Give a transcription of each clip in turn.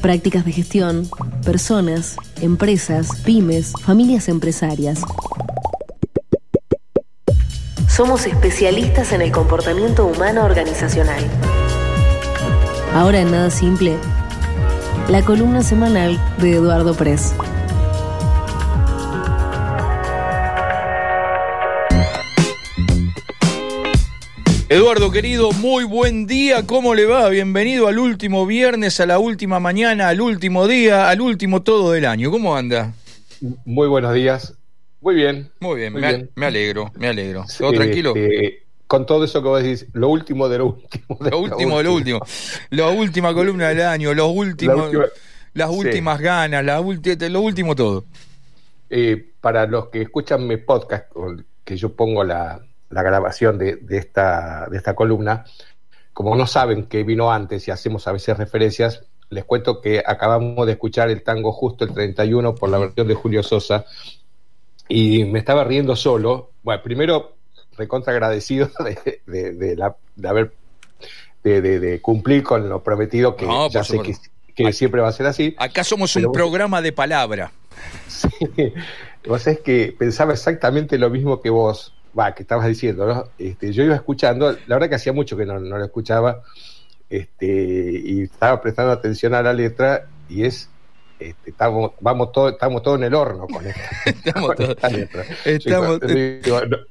prácticas de gestión, personas, empresas, pymes, familias empresarias. Somos especialistas en el comportamiento humano organizacional. Ahora en Nada Simple, la columna semanal de Eduardo Press. Eduardo querido, muy buen día, ¿cómo le va? Bienvenido al último viernes, a la última mañana, al último día, al último todo del año. ¿Cómo anda? Muy buenos días. Muy bien. Muy bien, me, alegro, me alegro. ¿Todo tranquilo? Este, con todo eso que vos decís, lo último de lo último. lo último de lo último. La última columna del año, los últimos, las últimas ganas, la lo último todo. Eh, para los que escuchan mi podcast, que yo pongo la, la grabación de, de, esta, de esta columna. Como no saben que vino antes y hacemos a veces referencias, les cuento que acabamos de escuchar el tango justo el 31 por la versión de Julio Sosa y me estaba riendo solo. Bueno, primero, recontra agradecido de, de, la, de haber de, cumplir con lo prometido, que ya sé que, que, siempre va a ser así. Acá somos un programa de palabra. Sí, vos es que pensaba exactamente lo mismo que vos va, que estabas diciendo, ¿no? Este, yo iba escuchando, la verdad que hacía mucho que no, lo escuchaba, este, y estaba prestando atención a la letra, y es este, estamos, vamos todo, estamos todos en el horno con, esta, estamos letra. Estamos,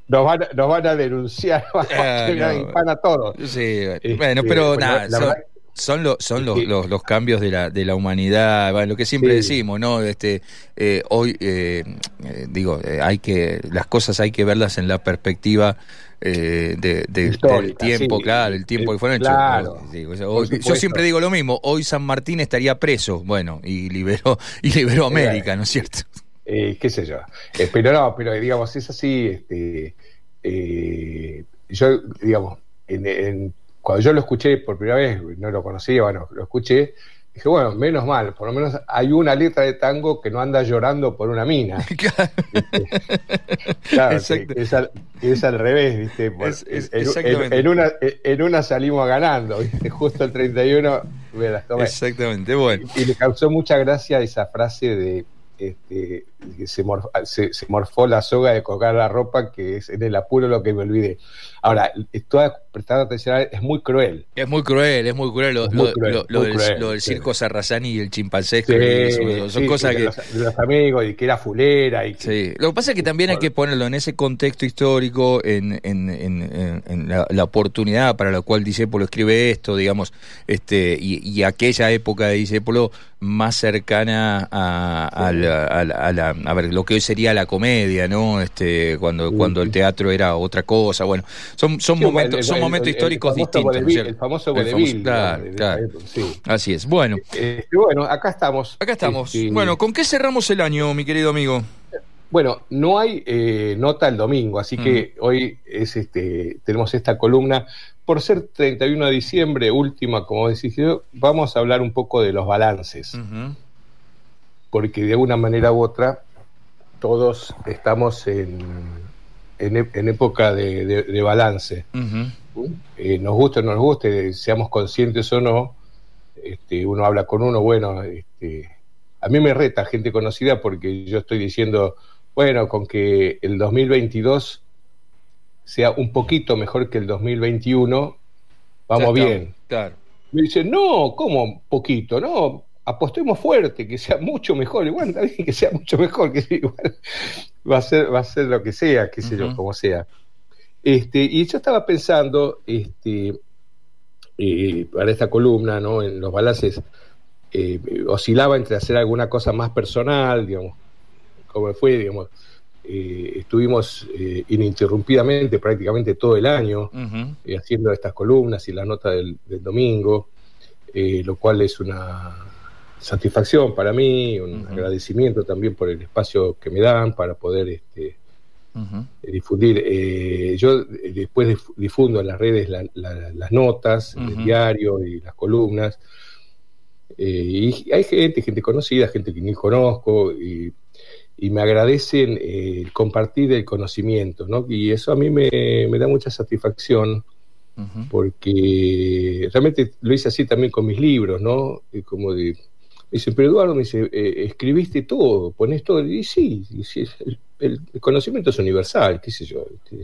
nos, van, nos, van, a denunciar, ah, a todos. Sí, bueno, este, pero nada, son, son los, los, cambios de la, de la humanidad, lo que siempre decimos, ¿no? Este, eh, hoy, eh, eh, digo, hay que, las cosas hay que verlas en la perspectiva de, del tiempo, claro, el tiempo que fueron claro, yo siempre digo lo mismo, hoy San Martín estaría preso, bueno, y liberó, y liberó América, ¿no es cierto? qué sé yo. pero no, pero digamos, es así, este, yo, digamos, en cuando yo lo escuché por primera vez, no lo conocía, bueno, lo escuché, dije, bueno, menos mal, por lo menos hay una letra de tango que no anda llorando por una mina. claro, es, al, revés, ¿viste? en, una, en una salimos ganando, ¿viste? Justo el 31 me las tomé. Exactamente, bueno. Y, y me causó mucha gracia esa frase de este, se, se, morfó la soga de colgar la ropa, que es en el apuro lo que me olvidé. Ahora, estoy prestando atención, es muy cruel. Es muy cruel, es muy cruel. Lo, del, circo Sarrazani y el chimpancé, son, cosas que... Los, amigos, y que era fulera. Y sí, lo que pasa es que también hay que ponerlo en ese contexto histórico, en, en, la, oportunidad para la cual Disépolo escribe esto, digamos, este y, aquella época de Disépolo más cercana a, la, a, ver lo que hoy sería la comedia no este cuando cuando el teatro era otra cosa bueno son son momentos son momentos históricos distintos el famoso vodevil claro, así es bueno. Eh, bueno acá estamos. Acá estamos. Este, bueno con qué cerramos el año mi querido amigo bueno, no hay eh, nota el domingo, así que mm. hoy es este, tenemos esta columna. Por ser 31 de diciembre, última, como decís, vamos a hablar un poco de los balances. Porque de una manera u otra, todos estamos en, en, época de, balance. Eh, nos guste o no nos guste, seamos conscientes o no, este, uno habla con uno, bueno, este, a mí me reta gente conocida porque yo estoy diciendo, bueno, con que el 2022 sea un poquito mejor que el 2021, vamos bien. Claro. Me dicen, no, ¿cómo poquito? No, apostemos fuerte, que sea mucho mejor. Igual también que sea mucho mejor, que igual va a ser, va a ser lo que sea, qué sé yo, como sea. Este, y yo estaba pensando, este, eh, para esta columna, ¿no? En los balances, eh, oscilaba entre hacer alguna cosa más personal, digamos, como fue, digamos, eh, estuvimos ininterrumpidamente prácticamente todo el año haciendo estas columnas y la nota del, domingo, lo cual es una satisfacción para mí, un agradecimiento también por el espacio que me dan para poder este, difundir. yo después difundo en las redes las notas, el diario y las columnas. y hay gente, gente conocida, gente que ni conozco, y y me agradecen eh, compartir el conocimiento, ¿no? Y eso a mí me, da mucha satisfacción porque realmente lo hice así también con mis libros, ¿no? como de, dice, pero Eduardo me dice, eh, escribiste todo, pones todo. Y sí, el, conocimiento es universal, qué sé yo.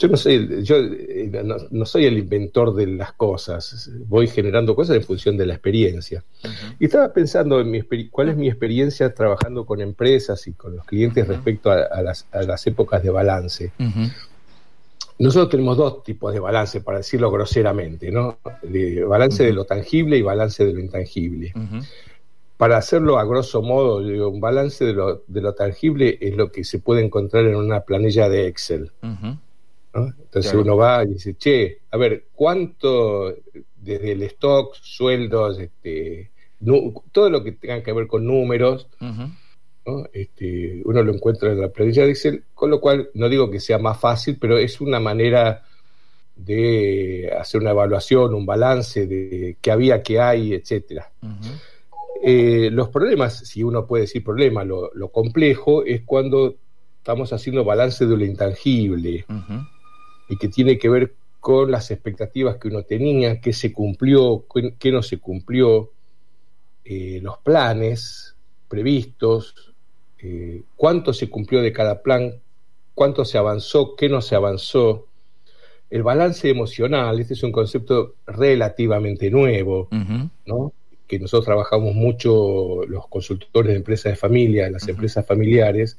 Yo no soy, yo eh, no, soy el inventor de las cosas, voy generando cosas en función de la experiencia. Y estaba pensando en mi, cuál es mi experiencia trabajando con empresas y con los clientes respecto a, las, épocas de balance. Nosotros tenemos dos tipos de balance, para decirlo groseramente, ¿no? De balance de lo tangible y balance de lo intangible. Para hacerlo a grosso modo, un balance de lo, de lo, tangible es lo que se puede encontrar en una planilla de Excel. Entonces uno va y dice, che, a ver, ¿cuánto desde el stock, sueldos, este, todo lo que tenga que ver con números, este, uno lo encuentra en la planilla de Excel, con lo cual no digo que sea más fácil, pero es una manera de hacer una evaluación, un balance de qué había, qué hay, etcétera. Eh, los problemas, si uno puede decir problema, lo, complejo es cuando estamos haciendo balance de lo intangible. Y que tiene que ver con las expectativas que uno tenía, qué se cumplió, qué no se cumplió, eh, los planes previstos, eh, cuánto se cumplió de cada plan, cuánto se avanzó, qué no se avanzó. El balance emocional, este es un concepto relativamente nuevo, ¿no? que nosotros trabajamos mucho los consultores de empresas de familia, las empresas familiares,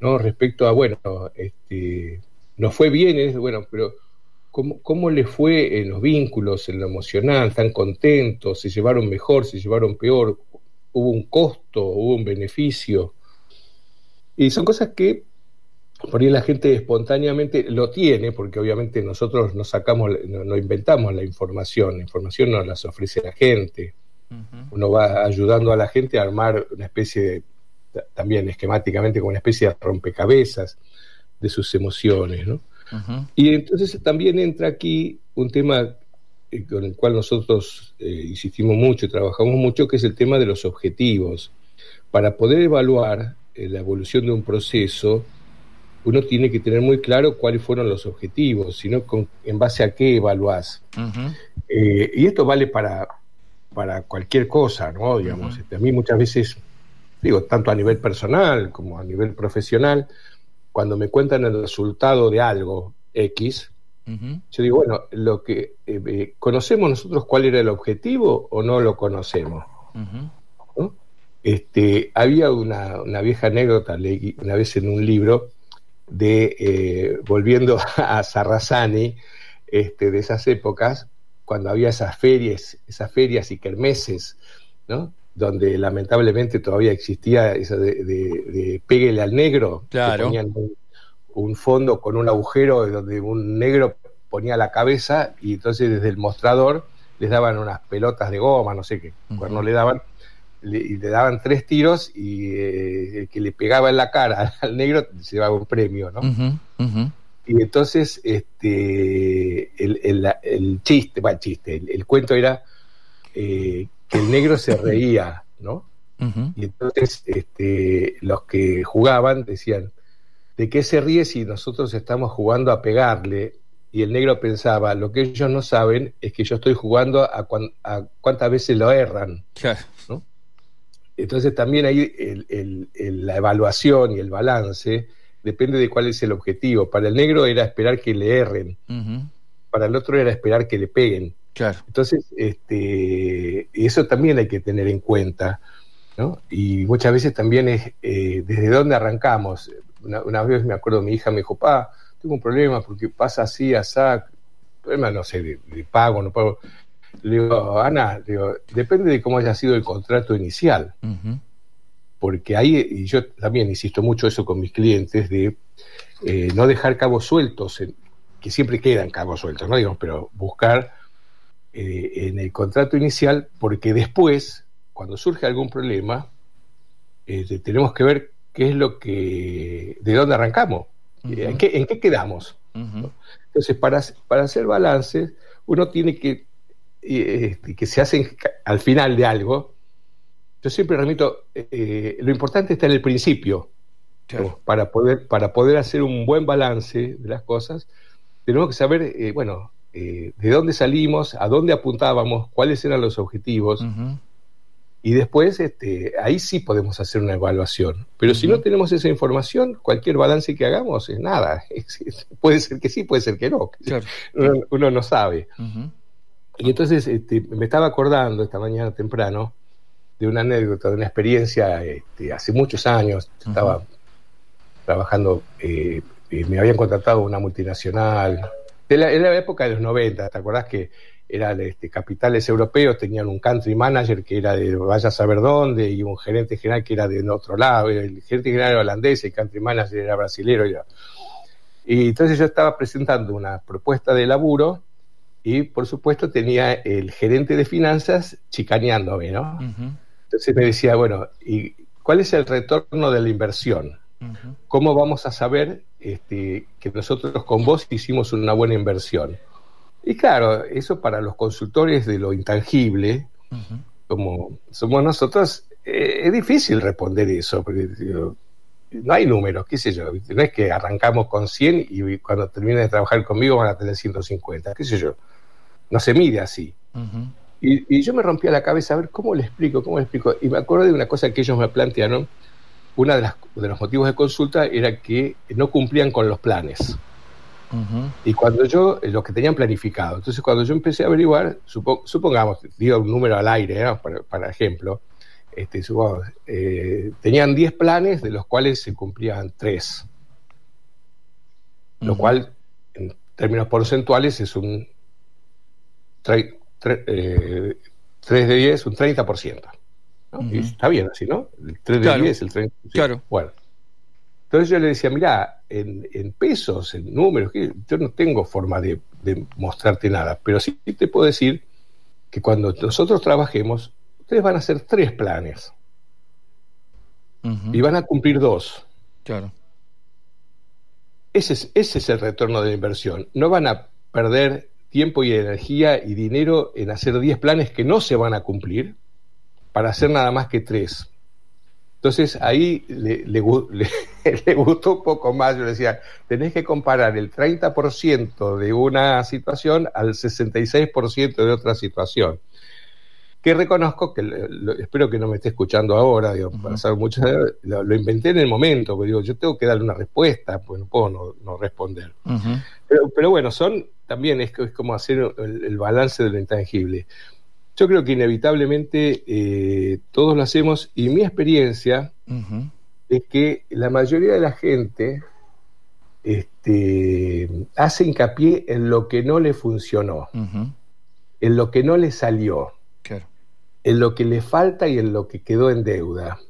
¿no? respecto a, bueno, este, nos fue bien, bueno, pero ¿cómo, ¿cómo le fue en los vínculos, en lo emocional? ¿Están contentos? ¿Se llevaron mejor? ¿Se llevaron peor? ¿Hubo un costo? ¿Hubo un beneficio? Y son cosas que por ahí la gente espontáneamente lo tiene, porque obviamente nosotros no sacamos, no, inventamos la información, la información nos las ofrece la gente. Uno va ayudando a la gente a armar una especie de, también esquemáticamente como una especie de rompecabezas de sus emociones, ¿no? Y entonces también entra aquí un tema eh, con el cual nosotros eh, insistimos mucho y trabajamos mucho, que es el tema de los objetivos. Para poder evaluar la evolución de un proceso, uno tiene que tener muy claro cuáles fueron los objetivos, sino con, en base a qué evaluás. y esto vale para, para cualquier cosa, ¿no? Digamos, este, a mí muchas veces, digo, tanto a nivel personal como a nivel profesional, cuando me cuentan el resultado de algo X, yo digo, bueno, lo que eh, eh, conocemos nosotros cuál era el objetivo o no lo conocemos. Este, había una, vieja anécdota, leí una vez en un libro, de eh, volviendo a Sarrazani, este, de esas épocas, cuando había esas ferias, esas ferias y kermeses, ¿no? donde lamentablemente todavía existía eso de, de, al negro. Claro. ponían un, fondo con un agujero donde un negro ponía la cabeza y entonces desde el mostrador les daban unas pelotas de goma, no sé qué, cuando le daban, y le daban tres tiros y eh, el que le pegaba en la cara al negro se llevaba un premio, ¿no? Y entonces este el, el, chiste, bueno, chiste, el, cuento era eh, que el negro se reía, ¿no? Y entonces este, los que jugaban decían, ¿de qué se ríe si nosotros estamos jugando a pegarle? Y el negro pensaba, lo que ellos no saben es que yo estoy jugando a, cuántas veces lo erran. ¿no? Entonces también ahí la evaluación y el balance depende de cuál es el objetivo. Para el negro era esperar que le erren, para el otro era esperar que le peguen. Entonces, este, eso también hay que tener en cuenta, ¿no? Y muchas veces también es eh, desde dónde arrancamos. Una, vez me acuerdo, mi hija me dijo, pa, tengo un problema porque pasa así, asá, problema, no sé, de, pago, no pago. Le digo, Ana, digo, depende de cómo haya sido el contrato inicial. Porque ahí, y yo también insisto mucho eso con mis clientes, de eh, no dejar cabos sueltos, que siempre quedan cabos sueltos, ¿no? Digamos, pero buscar eh, en el contrato inicial, porque después, cuando surge algún problema, este, tenemos que ver qué es lo que, de dónde arrancamos, ¿En, qué, quedamos. Entonces, para, para hacer balances, uno tiene que, que se hacen al final de algo, yo siempre remito, eh, lo importante está en el principio. Para, poder, para poder hacer un buen balance de las cosas, tenemos que saber, eh, bueno, eh, de dónde salimos, a dónde apuntábamos, cuáles eran los objetivos. y después este, ahí sí podemos hacer una evaluación. Pero si no tenemos esa información, cualquier balance que hagamos es nada. puede ser que sí, puede ser que no. Uno, no sabe. Y entonces este, me estaba acordando esta mañana temprano de una anécdota, de una experiencia este, hace muchos años. Estaba trabajando, eh, me habían contratado una multinacional. Era la época de los 90, ¿te acordás que eran este, capitales europeos, tenían un country manager que era de vaya a saber dónde y un gerente general que era de otro lado, el gerente general era holandés, el country manager era brasilero. Y entonces yo estaba presentando una propuesta de laburo y por supuesto tenía el gerente de finanzas chicaneándome, ¿no? Entonces me decía, bueno, ¿y cuál es el retorno de la inversión? ¿Cómo vamos a saber este, que nosotros con vos hicimos una buena inversión? Y claro, eso para los consultores de lo intangible, como somos nosotros, eh, es difícil responder eso, porque no hay números, qué sé yo, no es que arrancamos con 100 y cuando terminen de trabajar conmigo van a tener 150, qué sé yo, no se mide así. y, yo me rompía la cabeza a ver cómo le explico, cómo le explico, y me acuerdo de una cosa que ellos me plantearon, uno de, de los motivos de consulta era que no cumplían con los planes. Y cuando yo, eh, lo que tenían planificado, entonces cuando yo empecé a averiguar, supongamos, digo un número al aire, para, ejemplo, este, eh, tenían 10 planes de los cuales se cumplían 3. Lo cual, en términos porcentuales, es un 3, eh, de 10, un 30%. y está bien así, ¿no? El 3 de 10 es el 30%. Claro. Bueno. Entonces yo le decía, mira, en, pesos, en números, yo no tengo forma de, mostrarte nada, pero sí te puedo decir que cuando nosotros trabajemos, ustedes van a hacer tres planes y van a cumplir dos. Claro. Ese es, ese es el retorno de la inversión. No van a perder tiempo y energía y dinero en hacer diez planes que no se van a cumplir para hacer nada más que tres. Entonces ahí le, le, gustó un poco más. Yo le decía, tenés que comparar el 30% de una situación al 66% de otra situación. Que reconozco que, espero que no me esté escuchando ahora, digo, para saber mucho, lo, inventé en el momento, porque digo, yo tengo que darle una respuesta, pues no puedo no, responder. pero, bueno, son también es, como hacer el balance de lo intangible. Yo creo que inevitablemente eh, todos lo hacemos y mi experiencia es que la mayoría de la gente este, hace hincapié en lo que no le funcionó, en lo que no le salió, en lo que le falta y en lo que quedó en deuda.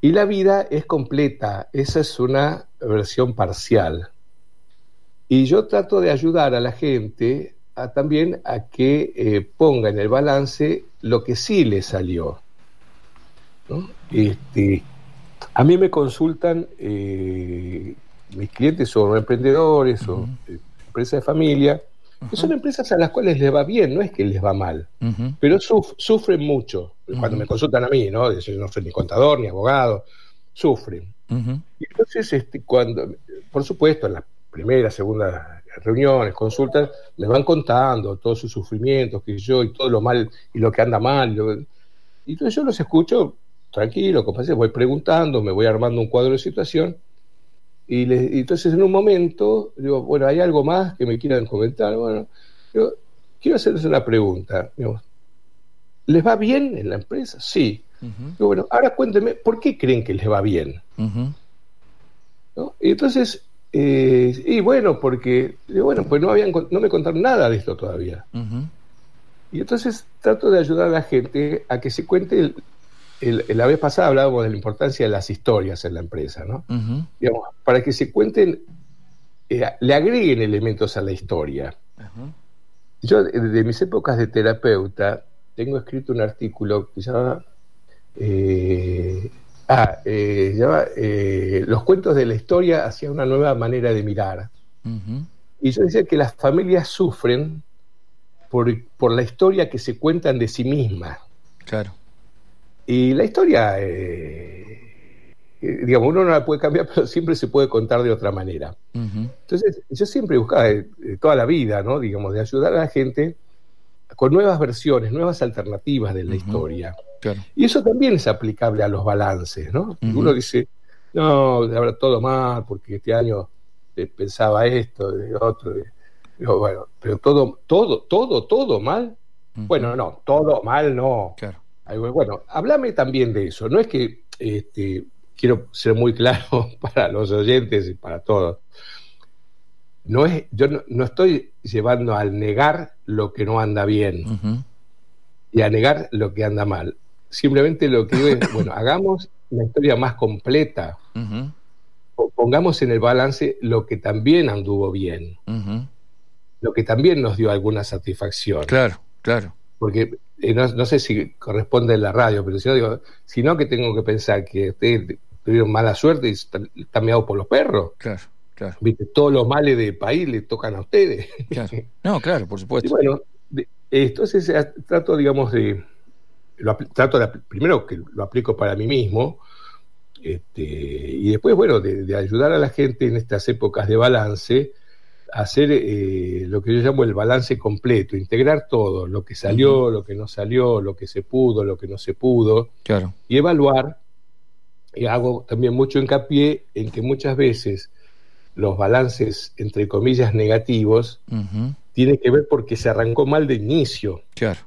Y la vida es completa, esa es una versión parcial. Y yo trato de ayudar a la gente también a que eh, ponga en el balance lo que sí le salió. Este, a mí me consultan, eh, mis clientes son emprendedores o eh, empresas de familia, que son empresas a las cuales les va bien, no es que les va mal, pero sufren mucho. Cuando me consultan a mí, ¿no? Yo no soy ni contador ni abogado, sufren. Y entonces, este, cuando, por supuesto, en la primera, segunda reuniones, consultas, me van contando todos sus sufrimientos, que yo, y todo lo mal, y lo que anda mal. Y entonces yo los escucho tranquilo, voy preguntando, me voy armando un cuadro de situación, y, entonces en un momento digo, bueno, ¿hay algo más que me quieran comentar? Bueno, yo quiero hacerles una pregunta. ¿Les va bien en la empresa? Sí. bueno, ahora cuéntenme, ¿por qué creen que les va bien? Y entonces eh, y bueno, porque, bueno, pues no, habían, no me contaron nada de esto todavía. Y entonces trato de ayudar a la gente a que se cuente, el, la vez pasada hablábamos de la importancia de las historias en la empresa, ¿no? Digamos, para que se cuenten, eh, le agreguen elementos a la historia. Yo, de mis épocas de terapeuta, tengo escrito un artículo que se llama... Eh, Ah, eh, los cuentos de la historia hacia una nueva manera de mirar. Y yo decía que las familias sufren por, la historia que se cuentan de sí mismas. Claro. Y la historia, eh, digamos, uno no la puede cambiar, pero siempre se puede contar de otra manera. Entonces, yo siempre buscaba toda la vida, ¿no? Digamos, de ayudar a la gente con nuevas versiones, nuevas alternativas de la historia. Y eso también es aplicable a los balances, ¿no? Uno dice, no, habrá todo mal, porque este año pensaba esto, de otro. bueno, pero todo, todo, todo, todo mal. Bueno, no, todo mal no. Claro. Bueno, háblame también de eso. No es que este, quiero ser muy claro para los oyentes y para todos. No es, yo no, estoy llevando al negar lo que no anda bien y a negar lo que anda mal. Simplemente lo que digo es, bueno, hagamos la historia más completa. Pongamos en el balance lo que también anduvo bien. Lo que también nos dio alguna satisfacción. Claro, claro. Porque eh, no, sé si corresponde en la radio, pero si no digo, sino que tengo que pensar que ustedes tuvieron mala suerte y están, meados por los perros. Claro, claro. ¿Viste? Todos los males del país le tocan a ustedes. Claro. No, claro, por supuesto. Y bueno, entonces eh, trato, digamos, de lo, trato de, primero que lo aplico para mí mismo, este, y después, bueno, de, ayudar a la gente en estas épocas de balance hacer eh, lo que yo llamo el balance completo, integrar todo, lo que salió, lo que no salió, lo que se pudo, lo que no se pudo, claro. y evaluar. Y hago también mucho hincapié en que muchas veces los balances, entre comillas, negativos, tienen que ver porque se arrancó mal de inicio. Claro.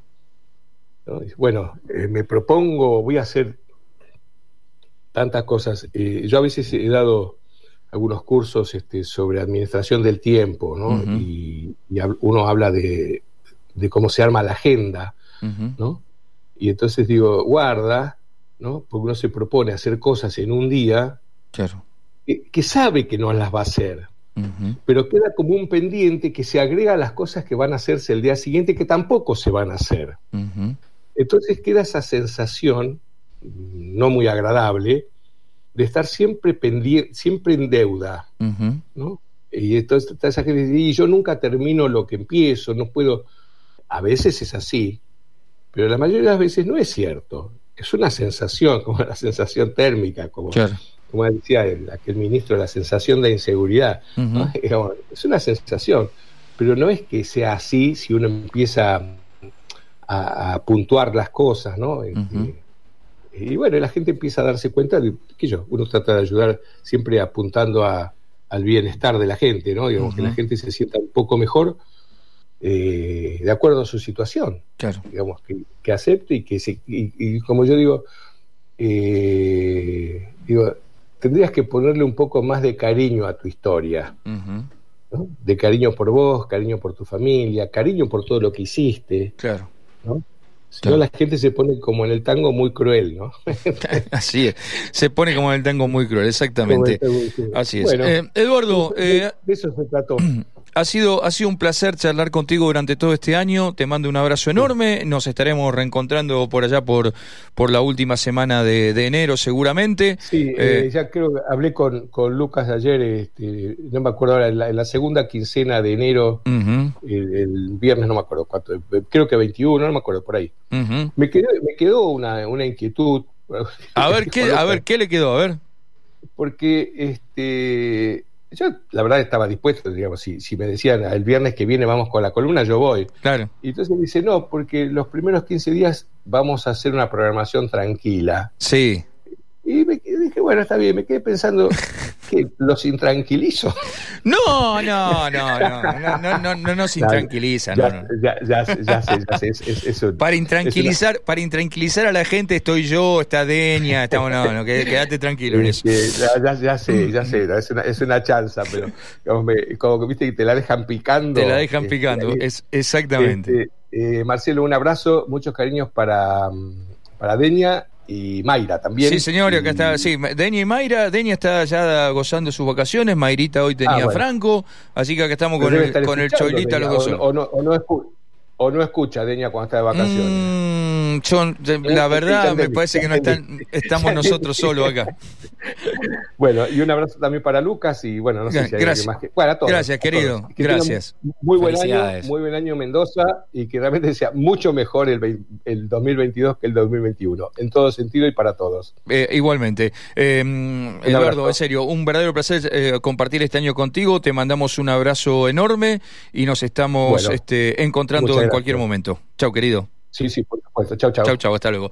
Bueno, eh, me propongo, voy a hacer tantas cosas. Eh, yo a veces he dado algunos cursos este, sobre administración del tiempo, ¿no? y, uno habla de, cómo se arma la agenda, ¿no? Y entonces digo, guarda, ¿no? Porque uno se propone hacer cosas en un día claro. que, sabe que no las va a hacer, pero queda como un pendiente que se agrega a las cosas que van a hacerse el día siguiente que tampoco se van a hacer. Entonces queda esa sensación no muy agradable de estar siempre pendiente, siempre en deuda, ¿no? Y entonces esa gente dice, y yo nunca termino lo que empiezo, no puedo. A veces es así, pero la mayoría de las veces no es cierto. Es una sensación, como la sensación térmica, como, como decía el, aquel ministro, la sensación de inseguridad. Es una sensación, pero no es que sea así si uno empieza a, puntuar las cosas, ¿no? Este, y bueno, la gente empieza a darse cuenta de que yo, uno trata de ayudar siempre apuntando a, al bienestar de la gente, ¿no? Digamos, que la gente se sienta un poco mejor eh, de acuerdo a su situación. Claro. Digamos, que, acepte y que se, y, como yo digo, eh, digo, tendrías que ponerle un poco más de cariño a tu historia. De cariño por vos, cariño por tu familia, cariño por todo lo que hiciste. Claro. ¿no? Si no, la gente se pone como en el tango muy cruel, ¿no? Así es, se pone como en el tango muy cruel, exactamente. Así es. Eh, Eduardo, de, eso se trató. Ha sido, ha sido un placer charlar contigo durante todo este año. Te mando un abrazo enorme. Nos estaremos reencontrando por allá por, por la última semana de, enero, seguramente. Sí, eh, eh, ya creo que hablé con, con Lucas ayer, este, no me acuerdo ahora, en la, segunda quincena de enero, el, viernes, no me acuerdo cuánto, creo que 21, no me acuerdo, por ahí. me, quedó, me quedó una, una inquietud. A ver, ¿qué, a ver, ¿qué le quedó? A ver. Porque este yo la verdad estaba dispuesto, digamos, si, si me decían el viernes que viene vamos con la columna, yo voy. Claro. Y entonces me dice, no, porque los primeros 15 días vamos a hacer una programación tranquila. Sí. Y me dije, bueno, está bien, me quedé pensando que los intranquilizo. No, no, no, no, no, no, no, nos intranquiliza. Ya, ya, ya, ya, sé, ya sé, es, eso. Para intranquilizar, para intranquilizar a la gente estoy yo, está Deña, estamos, no, no, quédate tranquilo en eso. Ya, ya, sé, ya sé, es una, es una chanza, pero como, me, como que viste que te la dejan picando. Te la dejan este, picando, es exactamente. Este, eh, Marcelo, un abrazo, muchos cariños para, para Deña y Mayra también. Sí, señor, acá está, sí, Deña y Mayra, Deña está ya gozando sus vacaciones, Mayrita hoy tenía ah, Franco, así que acá estamos con el, con el Choilita los dos. O, no, o, no o, no, escucha Deña cuando está de vacaciones. Mm, son, la verdad, me parece que no están, estamos nosotros solos acá. Bueno, y un abrazo también para Lucas y bueno, no sé si hay Gracias. más que. Bueno, a todos, Gracias, querido. Gracias. Muy buen año, muy buen año Mendoza y que realmente sea mucho mejor el, el 2022 que el 2021, en todo sentido y para todos. Eh, igualmente. Eh, Eduardo, en serio, un verdadero placer eh, compartir este año contigo. Te mandamos un abrazo enorme y nos estamos este, encontrando en cualquier momento. Chao, querido. Sí, sí, por supuesto. Chao, chao. Chao, chao. Hasta luego.